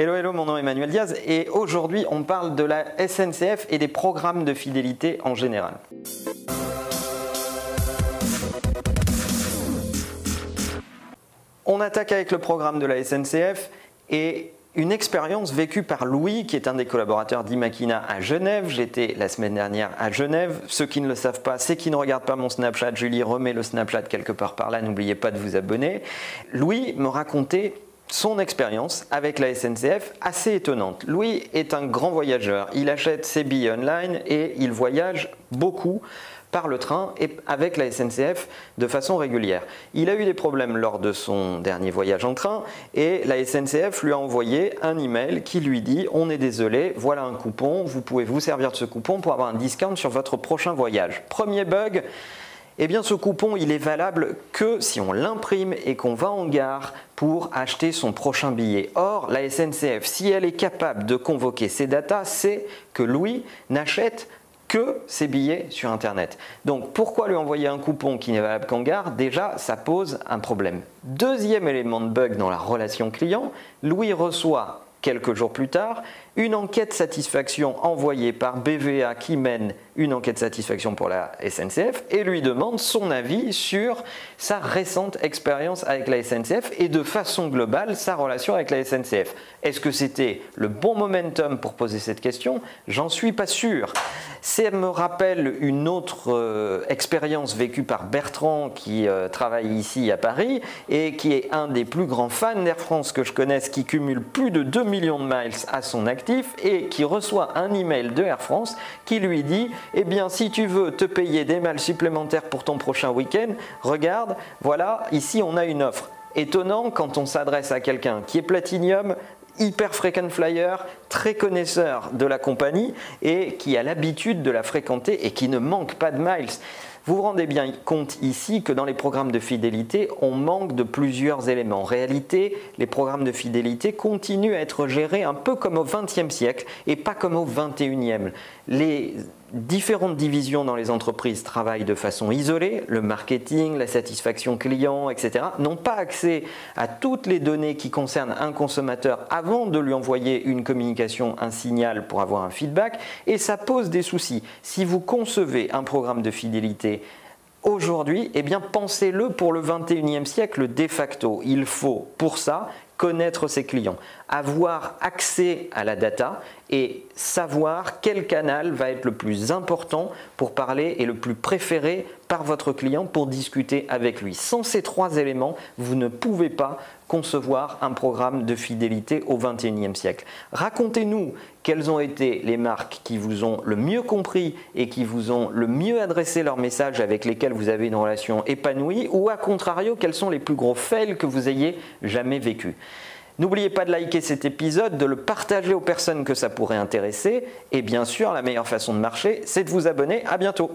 Hello, hello, mon nom est Emmanuel Diaz et aujourd'hui on parle de la SNCF et des programmes de fidélité en général. On attaque avec le programme de la SNCF et une expérience vécue par Louis, qui est un des collaborateurs d'Imakina à Genève. J'étais la semaine dernière à Genève. Ceux qui ne le savent pas, c'est qui ne regardent pas mon Snapchat. Julie remet le Snapchat quelque part par là. N'oubliez pas de vous abonner. Louis me racontait son expérience avec la SNCF assez étonnante. Louis est un grand voyageur. Il achète ses billets online et il voyage beaucoup par le train et avec la SNCF de façon régulière. Il a eu des problèmes lors de son dernier voyage en train et la SNCF lui a envoyé un email qui lui dit on est désolé, voilà un coupon, vous pouvez vous servir de ce coupon pour avoir un discount sur votre prochain voyage. Premier bug, eh bien ce coupon il est valable que si on l'imprime et qu'on va en gare pour acheter son prochain billet. Or, la SNCF, si elle est capable de convoquer ces datas, c'est que Louis n'achète que ses billets sur Internet. Donc pourquoi lui envoyer un coupon qui n'est valable qu'en gare? Déjà, ça pose un problème. Deuxième élément de bug dans la relation client, Louis reçoit quelques jours plus tard une enquête satisfaction envoyée par BVA qui mène une enquête satisfaction pour la SNCF et lui demande son avis sur sa récente expérience avec la SNCF et de façon globale sa relation avec la SNCF. Est-ce que c'était le bon momentum pour poser cette question? J'en suis pas sûr. Ça me rappelle une autre euh, expérience vécue par Bertrand qui euh, travaille ici à Paris et qui est un des plus grands fans d'Air France que je connaisse qui cumule plus de 2 millions de miles à son actif et qui reçoit un email de Air France qui lui dit eh bien, si tu veux te payer des malles supplémentaires pour ton prochain week-end, regarde, voilà, ici on a une offre. Étonnant quand on s'adresse à quelqu'un qui est Platinium, hyper frequent flyer, très connaisseur de la compagnie et qui a l'habitude de la fréquenter et qui ne manque pas de miles. Vous vous rendez bien compte ici que dans les programmes de fidélité, on manque de plusieurs éléments. En réalité, les programmes de fidélité continuent à être gérés un peu comme au XXe siècle et pas comme au XXIe. Les différentes divisions dans les entreprises travaillent de façon isolée, le marketing, la satisfaction client, etc., n'ont pas accès à toutes les données qui concernent un consommateur avant de lui envoyer une communication, un signal pour avoir un feedback, et ça pose des soucis. Si vous concevez un programme de fidélité aujourd'hui, eh pensez-le pour le 21e siècle de facto. Il faut pour ça connaître ses clients, avoir accès à la data et savoir quel canal va être le plus important pour parler et le plus préféré par votre client pour discuter avec lui. Sans ces trois éléments, vous ne pouvez pas concevoir un programme de fidélité au XXIe siècle. Racontez-nous quelles ont été les marques qui vous ont le mieux compris et qui vous ont le mieux adressé leur message avec lesquels vous avez une relation épanouie ou à contrario, quels sont les plus gros fails que vous ayez jamais vécus. N'oubliez pas de liker cet épisode, de le partager aux personnes que ça pourrait intéresser. Et bien sûr, la meilleure façon de marcher, c'est de vous abonner. À bientôt.